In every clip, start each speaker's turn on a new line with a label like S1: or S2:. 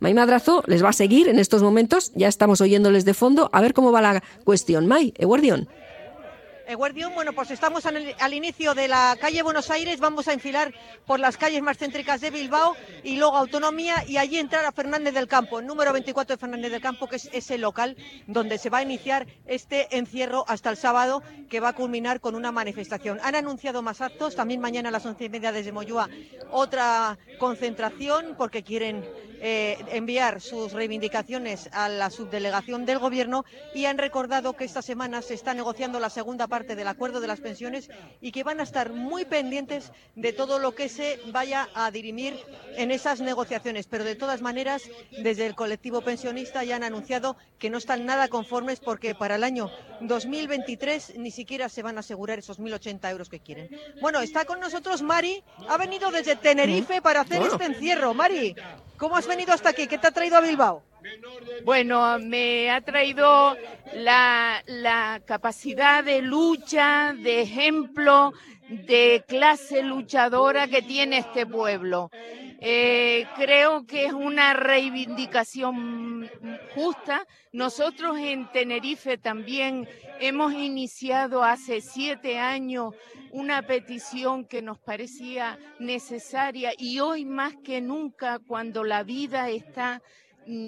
S1: May Madrazo les va a seguir en estos momentos, ya estamos oyéndoles de fondo, a ver cómo va la cuestión. May, Eguardión.
S2: Guardión, bueno, pues estamos al, inicio de la calle Buenos Aires, vamos a enfilar por las calles más céntricas de Bilbao y luego Autonomía y allí entrar a Fernández del Campo, número 24 de Fernández del Campo, que es ese local donde se va a iniciar este encierro hasta el sábado, que va a culminar con una manifestación. Han anunciado más actos, también mañana a las once y media desde Moyúa otra concentración porque quieren eh, enviar sus reivindicaciones a la subdelegación del Gobierno y han recordado que esta semana se está negociando la segunda parte del acuerdo de las pensiones y que van a estar muy pendientes de todo lo que se vaya a dirimir en esas negociaciones. Pero de todas maneras, desde el colectivo pensionista ya han anunciado que no están nada conformes porque para el año 2023 ni siquiera se van a asegurar esos 1.080 euros que quieren. Bueno, está con nosotros Mari, ha venido desde Tenerife para hacer este encierro. Mari, ¿cómo has venido hasta aquí? ¿Qué te ha traído a Bilbao?
S3: Bueno, me ha traído la, capacidad de lucha, de ejemplo, de clase luchadora que tiene este pueblo. Eh, creo que es una reivindicación justa. Nosotros en Tenerife también hemos iniciado hace siete años una petición que nos parecía necesaria y hoy más que nunca cuando la vida está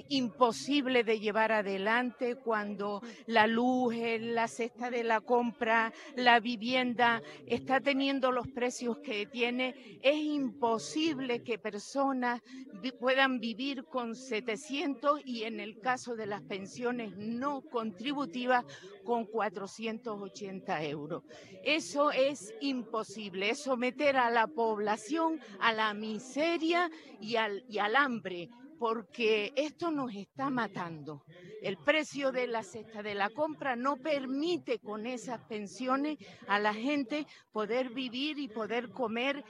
S3: imposible de llevar adelante cuando la luz, la cesta de la compra, la vivienda está teniendo los precios que tiene. Es imposible que personas puedan vivir con 700 y en el caso de las pensiones no contributivas con 480 euros. Eso es imposible, es someter a la población a la miseria y al, y al hambre porque esto nos está matando. El precio de la cesta de la compra no permite con esas pensiones a la gente poder vivir y poder comer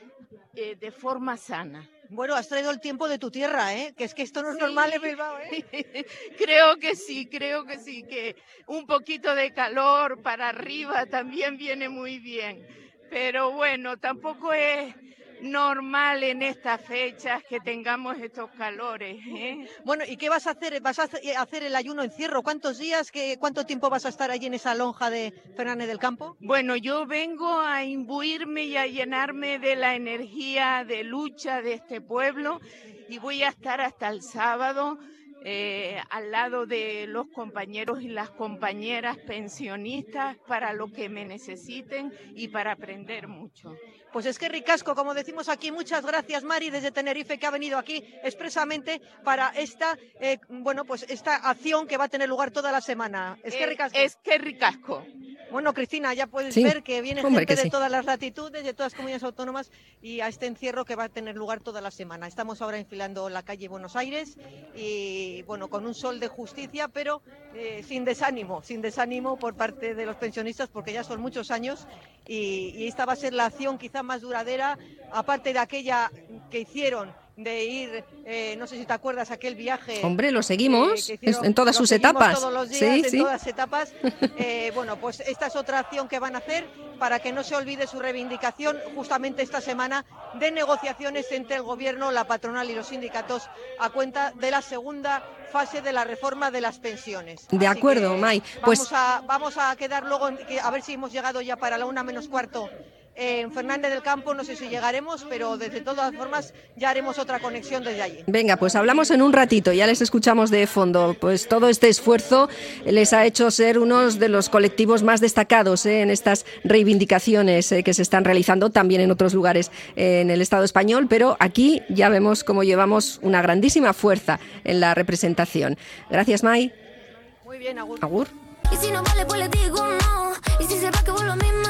S3: eh, de forma sana.
S2: Bueno, has traído el tiempo de tu tierra, ¿eh? Que es que esto no es normal en Bilbao, ¿eh?
S3: creo que sí, creo que sí, que un poquito de calor para arriba también viene muy bien. Pero bueno, tampoco es normal en estas fechas que tengamos estos calores. ¿eh?
S2: Bueno, ¿y qué vas a hacer? ¿Vas a hacer el ayuno encierro? ¿Cuántos días? Qué, ¿Cuánto tiempo vas a estar allí en esa lonja de Fernández del Campo?
S3: Bueno, yo vengo a imbuirme y a llenarme de la energía de lucha de este pueblo y voy a estar hasta el sábado eh, al lado de los compañeros y las compañeras pensionistas para lo que me necesiten y para aprender mucho.
S2: Pues es que ricasco, como decimos aquí, muchas gracias Mari desde Tenerife que ha venido aquí expresamente para esta, eh, bueno, pues esta acción que va a tener lugar toda la semana. Es que ricasco.
S3: Es que ricasco.
S2: Bueno, Cristina, ya puedes ver que viene gente de todas las latitudes, de todas las comunidades autónomas y a este encierro que va a tener lugar toda la semana. Estamos ahora enfilando la calle Buenos Aires y, bueno, con un sol de justicia, pero eh, sin desánimo, sin desánimo por parte de los pensionistas porque ya son muchos años y, y esta va a ser la acción quizá más duradera, aparte de aquella que hicieron de ir, eh, no sé si te acuerdas, aquel viaje.
S1: Hombre, lo seguimos en todas sus etapas.
S2: Todos los días, en todas etapas. Eh, bueno, pues esta es otra acción que van a hacer para que no se olvide su reivindicación justamente esta semana de negociaciones entre el Gobierno, la patronal y los sindicatos a cuenta de la segunda fase de la reforma de las pensiones.
S1: De acuerdo, May. Pues
S2: vamos, a, vamos a quedar luego, a ver si hemos llegado ya para la una menos cuarto en Fernández del Campo no sé si llegaremos, pero desde todas formas ya haremos otra conexión desde allí.
S1: Venga, pues hablamos en un ratito, ya les escuchamos de fondo. Pues todo este esfuerzo les ha hecho ser unos de los colectivos más destacados ¿eh? en estas reivindicaciones ¿eh? que se están realizando también en otros lugares en el Estado español, pero aquí ya vemos cómo llevamos una grandísima fuerza en la representación. Gracias, May.
S2: Muy bien, Agur.
S1: Agur.
S4: Y si no vale, pues le digo no. Y si se va, que y voy.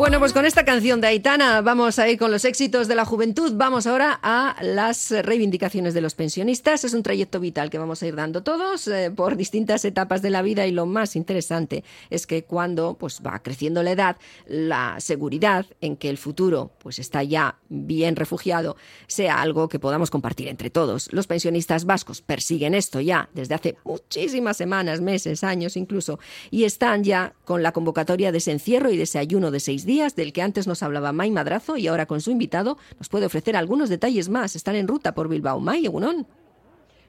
S1: Bueno, pues con esta canción de Aitana vamos a ir con los éxitos de la juventud. Vamos ahora a las reivindicaciones de los pensionistas. Es un trayecto vital que vamos a ir dando todos eh, por distintas etapas de la vida y lo más interesante es que cuando pues va creciendo la edad, la seguridad en que el futuro pues está ya bien refugiado sea algo que podamos compartir entre todos. Los pensionistas vascos persiguen esto ya desde hace muchísimas semanas, meses, años incluso y están ya con la convocatoria de ese encierro y de ese ayuno de seis días días, del que antes nos hablaba May Madrazo y ahora con su invitado nos puede ofrecer algunos detalles más. Están en ruta por Bilbao. May, Egunon.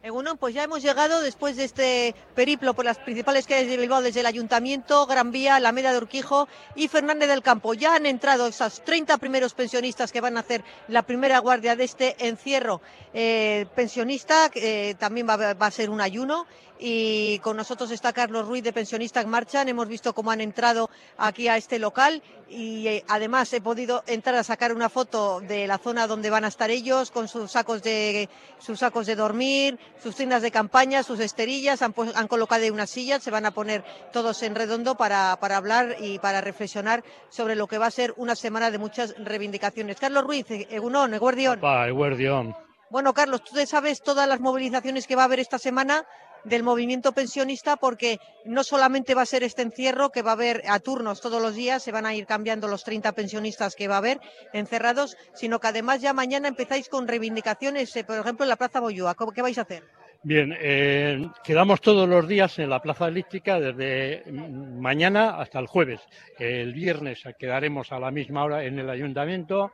S2: Egunon, pues ya hemos llegado después de este periplo por las principales calles de Bilbao, desde el Ayuntamiento, Gran Vía, Alameda de Urquijo y Fernández del Campo. Ya han entrado esos 30 primeros pensionistas que van a hacer la primera guardia de este encierro eh, pensionista, que eh, también va, va a ser un ayuno y con nosotros está Carlos Ruiz de Pensionistas Marchan. Hemos visto cómo han entrado aquí a este local y eh, además he podido entrar a sacar una foto de la zona donde van a estar ellos con sus sacos de sus sacos de dormir, sus tiendas de campaña, sus esterillas, han, han colocado unas sillas, se van a poner todos en redondo para, para hablar y para reflexionar sobre lo que va a ser una semana de muchas reivindicaciones. Carlos Ruiz, Egunon, Eguardión.
S5: Eguardión.
S2: Bueno, Carlos, tú sabes todas las movilizaciones que va a haber esta semana del movimiento pensionista porque no solamente va a ser este encierro que va a haber a turnos todos los días, se van a ir cambiando los 30 pensionistas que va a haber encerrados, sino que además ya mañana empezáis con reivindicaciones, eh, por ejemplo, en la Plaza Boyúa. ¿Qué vais a hacer?
S5: Bien, eh, quedamos todos los días en la Plaza Elíptica desde mañana hasta el jueves. El viernes quedaremos a la misma hora en el ayuntamiento,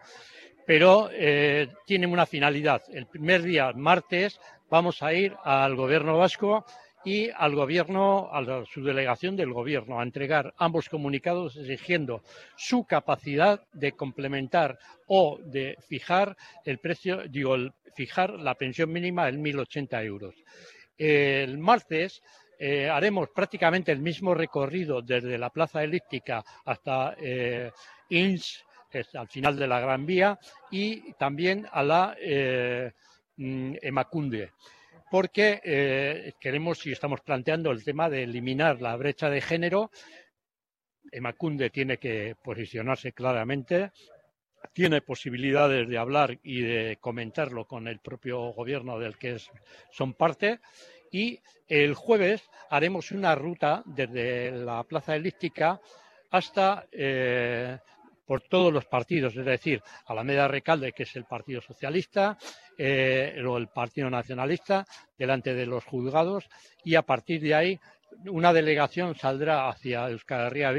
S5: pero eh, tiene una finalidad. El primer día, martes, vamos a ir al gobierno vasco y al gobierno, a la subdelegación del gobierno, a entregar ambos comunicados exigiendo su capacidad de complementar o de fijar el precio, digo, fijar la pensión mínima en 1.080 euros. El martes eh, haremos prácticamente el mismo recorrido desde la Plaza Elíptica hasta eh, Inns, al final de la Gran Vía, y también a la eh, Mm, Emacunde, porque eh, queremos y estamos planteando el tema de eliminar la brecha de género. Emacunde tiene que posicionarse claramente, tiene posibilidades de hablar y de comentarlo con el propio gobierno del que son parte. Y el jueves haremos una ruta desde la Plaza Elíptica hasta eh, por todos los partidos, es decir, Alameda Recalde, que es el Partido Socialista, eh, o el Partido Nacionalista, delante de los juzgados, y a partir de ahí una delegación saldrá hacia Euskal Herria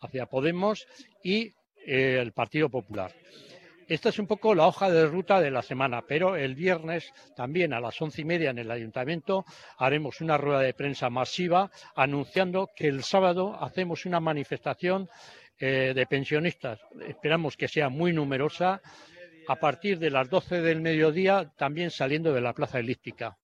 S5: hacia Podemos y eh, el Partido Popular. Esta es un poco la hoja de ruta de la semana, pero el viernes también a las once y media en el ayuntamiento haremos una rueda de prensa masiva anunciando que el sábado hacemos una manifestación eh, de pensionistas. Esperamos que sea muy numerosa a partir de las 12 del mediodía, también saliendo de la Plaza Elíptica.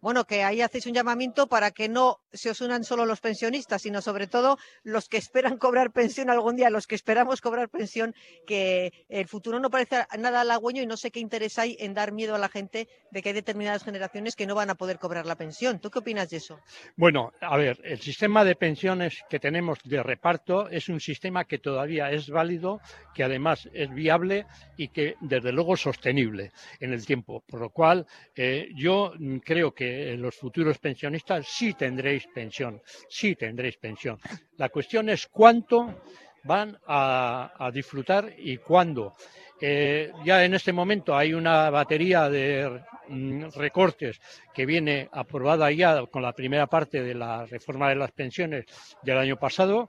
S2: Bueno, que ahí hacéis un llamamiento para que no se os unan solo los pensionistas, sino sobre todo los que esperan cobrar pensión algún día, los que esperamos cobrar pensión, que el futuro no parece nada halagüeño y no sé qué interés hay en dar miedo a la gente de que hay determinadas generaciones que no van a poder cobrar la pensión. ¿Tú qué opinas de eso?
S5: Bueno, a ver, el sistema de pensiones que tenemos de reparto es un sistema que todavía es válido, que además es viable y que desde luego sostenible en el tiempo. Por lo cual, eh, yo creo que los futuros pensionistas sí tendréis pensión, sí tendréis pensión. La cuestión es cuánto van a, disfrutar y cuándo. Eh, ya en este momento hay una batería de mm, recortes que viene aprobada ya con la primera parte de la reforma de las pensiones del año pasado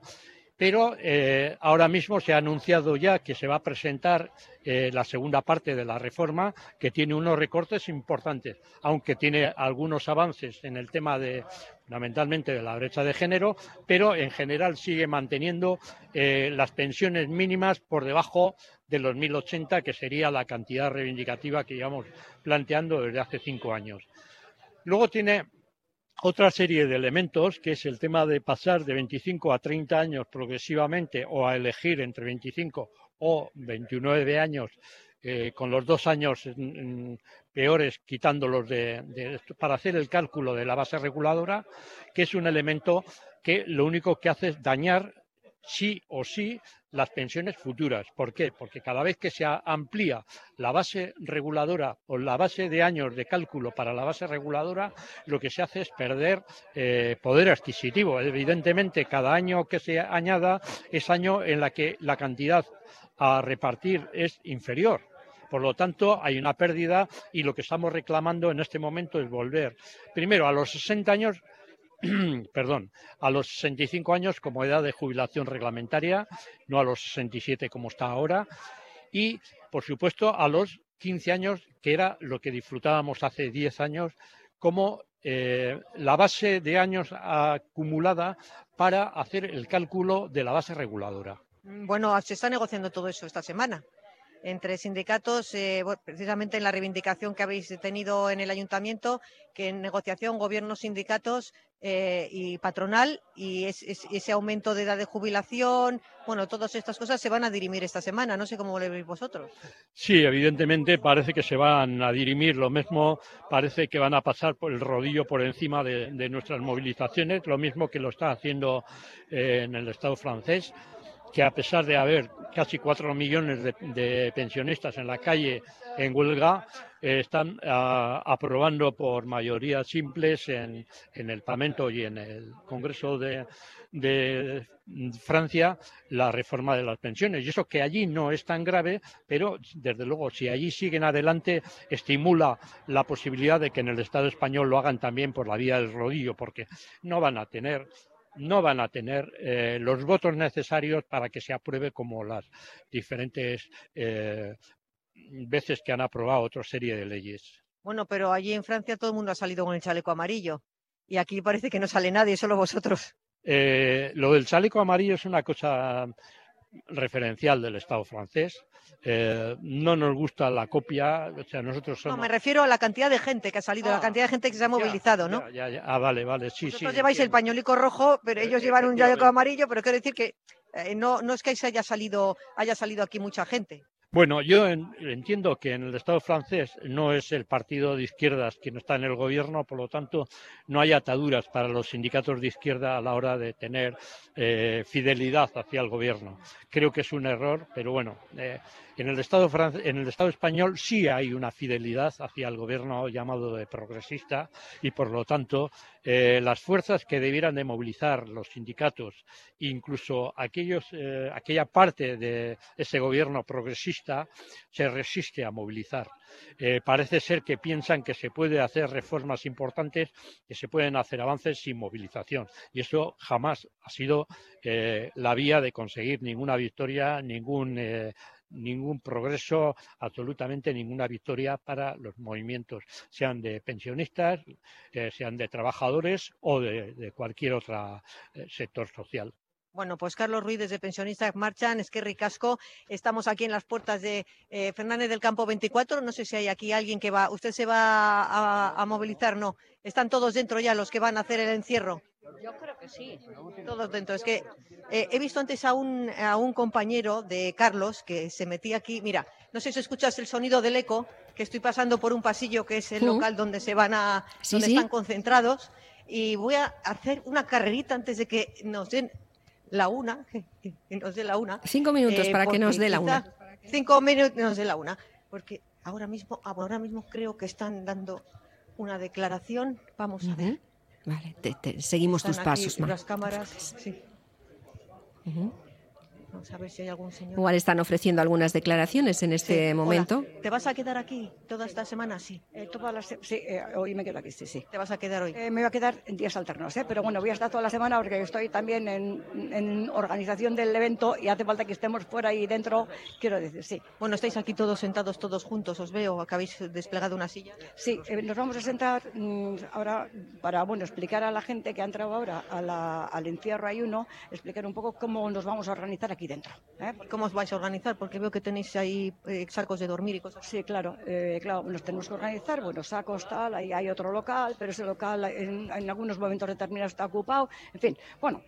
S5: pero eh, ahora mismo se ha anunciado ya que se va a presentar eh, la segunda parte de la reforma, que tiene unos recortes importantes, aunque tiene algunos avances en el tema de fundamentalmente de la brecha de género, pero en general sigue manteniendo eh, las pensiones mínimas por debajo de los 1.080, que sería la cantidad reivindicativa que llevamos planteando desde hace cinco años. Luego tiene otra serie de elementos, que es el tema de pasar de 25 a 30 años progresivamente o a elegir entre 25 o 29 años, eh, con los dos años peores quitándolos de, para hacer el cálculo de la base reguladora, que es un elemento que lo único que hace es dañar sí o sí las pensiones futuras. ¿Por qué? Porque cada vez que se amplía la base reguladora o la base de años de cálculo para la base reguladora, lo que se hace es perder eh, poder adquisitivo. Evidentemente, cada año que se añada es año en la que la cantidad a repartir es inferior. Por lo tanto, hay una pérdida y lo que estamos reclamando en este momento es volver, primero, a los 60 años perdón, a los 65 años como edad de jubilación reglamentaria, no a los 67 como está ahora, y, por supuesto, a los 15 años, que era lo que disfrutábamos hace 10 años como eh, la base de años acumulada para hacer el cálculo de la base reguladora.
S2: Bueno, se está negociando todo eso esta semana entre sindicatos, eh, precisamente en la reivindicación que habéis tenido en el ayuntamiento, que en negociación gobierno, sindicatos eh, y patronal y ese aumento de edad de jubilación, bueno, todas estas cosas se van a dirimir esta semana. No sé cómo lo veis vosotros.
S5: Sí, evidentemente parece que se van a dirimir. Lo mismo parece que van a pasar por el rodillo por encima de, nuestras movilizaciones, lo mismo que lo está haciendo eh, en el Estado francés que a pesar de haber casi cuatro millones de, pensionistas en la calle en huelga, eh, están ah, aprobando por mayoría simples en, el Parlamento y en el Congreso de, Francia la reforma de las pensiones. Y eso que allí no es tan grave, pero desde luego si allí siguen adelante estimula la posibilidad de que en el Estado español lo hagan también por la vía del rodillo, porque no van a tener no van a tener eh, los votos necesarios para que se apruebe como las diferentes eh, veces que han aprobado otra serie de leyes.
S2: Bueno, pero allí en Francia todo el mundo ha salido con el chaleco amarillo y aquí parece que no sale nadie, solo vosotros.
S5: Eh, lo del chaleco amarillo es una cosa referencial del Estado francés. Eh, no nos gusta la copia, o sea, nosotros somos...
S2: No, me refiero a la cantidad de gente que ha salido, la ah, cantidad de gente que se ha movilizado, ¿no?
S5: Ya, ya, ah, vale, vale, sí,
S2: Vosotros lleváis el pañuelico rojo, pero ellos llevan un chaleco amarillo, pero quiero decir que eh, no, no es que haya salido, haya salido aquí mucha gente.
S5: Bueno, yo entiendo que en el Estado francés no es el partido de izquierdas quien está en el gobierno, por lo tanto no hay ataduras para los sindicatos de izquierda a la hora de tener eh, fidelidad hacia el gobierno. Creo que es un error, pero bueno, eh, en el, Estado en el Estado español sí hay una fidelidad hacia el gobierno llamado de progresista y, por lo tanto, eh, las fuerzas que debieran de movilizar los sindicatos, incluso aquellos, eh, aquella parte de ese gobierno progresista, se resiste a movilizar. Eh, parece ser que piensan que se puede hacer reformas importantes, que se pueden hacer avances sin movilización. Y eso jamás ha sido la vía de conseguir ninguna victoria, ningún ningún progreso, absolutamente ninguna victoria para los movimientos, sean de pensionistas, eh, sean de trabajadores o de, cualquier otro eh, sector social.
S2: Bueno, pues Carlos Ruiz desde Pensionistas Marchan, es que ricasco. Estamos aquí en las puertas de eh, Fernández del Campo 24. No sé si hay aquí alguien que va. ¿Usted se va a movilizar? No. Están todos dentro ya los que van a hacer el encierro.
S6: Yo creo que sí.
S2: Todos dentro. Es que eh, he visto antes a un, a un compañero de Carlos que se metía aquí. Mira, no sé si escuchas el sonido del eco, que estoy pasando por un pasillo que es el local donde se van a, donde están concentrados. Y voy a hacer una carrerita antes de que nos den la una, que, nos dé la una.
S1: Cinco minutos eh, para que nos dé la una.
S2: Cinco minutos nos dé la una. Porque ahora mismo, ahora mismo creo que están dando una declaración. Vamos a ver.
S1: Vale, te, seguimos tus pasos.
S2: Las cámaras, sí. Vamos a ver si hay algún señor.
S1: Igual están ofreciendo algunas declaraciones en este momento.
S2: ¿Te vas a quedar aquí toda esta semana? Sí.
S6: Eh, sí, eh, hoy me quedo aquí, sí, sí.
S2: ¿Te vas a quedar hoy?
S6: Eh, me voy a quedar en días alternos, ¿eh? pero bueno, voy a estar toda la semana porque estoy también en, en, organización del evento y hace falta que estemos fuera y dentro, quiero decir, sí.
S2: Bueno, estáis aquí todos sentados, todos juntos, os veo, que habéis desplegado una silla.
S6: Sí, nos vamos a sentar mm, ahora para, bueno, explicar a la gente que ha entrado ahora al encierro ayuno, explicar un poco cómo nos vamos a organizar aquí dentro. ¿eh?
S2: ¿Cómo os vais a organizar? Porque veo que tenéis ahí eh, sacos de dormir y cosas.
S6: Sí, claro, eh, claro, nos tenemos que organizar, bueno, sacos, tal, ahí hay otro local, pero ese local en, algunos momentos determinados está ocupado, en fin, bueno,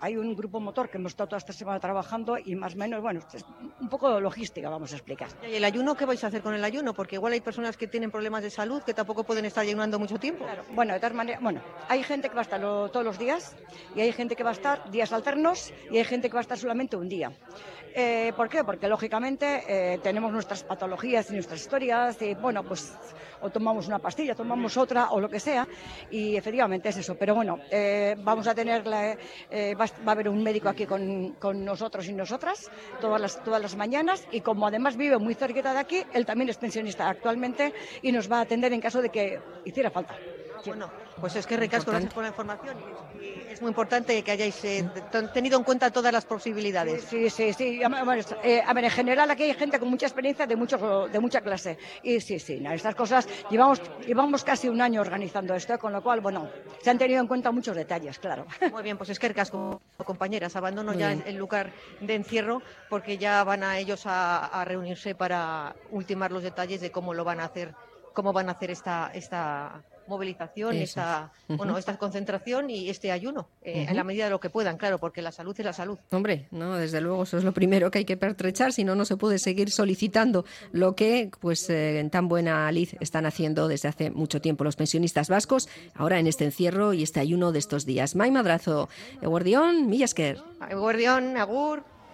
S6: hay un grupo motor que hemos estado toda esta semana trabajando y más o menos, bueno, es un poco de logística vamos a explicar.
S2: ¿Y el ayuno qué vais a hacer con el ayuno? Porque igual hay personas que tienen problemas de salud que tampoco pueden estar ayunando mucho tiempo.
S6: Claro, bueno, de tal manera, bueno, hay gente que va a estar todos los días y hay gente que va a estar días alternos y hay gente que va a estar solamente un día. Eh, ¿Por qué? Porque lógicamente eh, tenemos nuestras patologías y nuestras historias y bueno, pues o tomamos una pastilla, tomamos otra o lo que sea y efectivamente es eso. Pero bueno, eh, vamos a tener, va, a haber un médico aquí con, nosotros y nosotras todas las, todas las mañanas y como además vive muy cerquita de aquí, él también es pensionista actualmente y nos va a atender en caso de que hiciera falta.
S2: Bueno, pues es que recasco, gracias por la información. Y es muy importante que hayáis eh, tenido en cuenta todas las posibilidades.
S6: Sí, sí, sí. Eh, a ver, en general aquí hay gente con mucha experiencia de, mucho, de mucha clase. Y sí, sí, estas cosas llevamos, llevamos casi un año organizando esto, con lo cual, bueno, se han tenido en cuenta muchos detalles, claro.
S2: Muy bien, pues es que recasco, compañeras, abandono ya el, lugar de encierro porque ya van a ellos a, reunirse para ultimar los detalles de cómo lo van a hacer, cómo van a hacer esta, esta movilización, esta, bueno, esta concentración y este ayuno, eh, en la medida de lo que puedan, claro, porque la salud es la salud.
S1: Hombre, no, desde luego eso es lo primero que hay que pertrechar, si no, no se puede seguir solicitando lo que, pues, eh, en tan buena lid están haciendo desde hace mucho tiempo los pensionistas vascos, ahora en este encierro y este ayuno de estos días. May Madrazo, Eguardión, Millasker.
S2: Eguardión, Agur.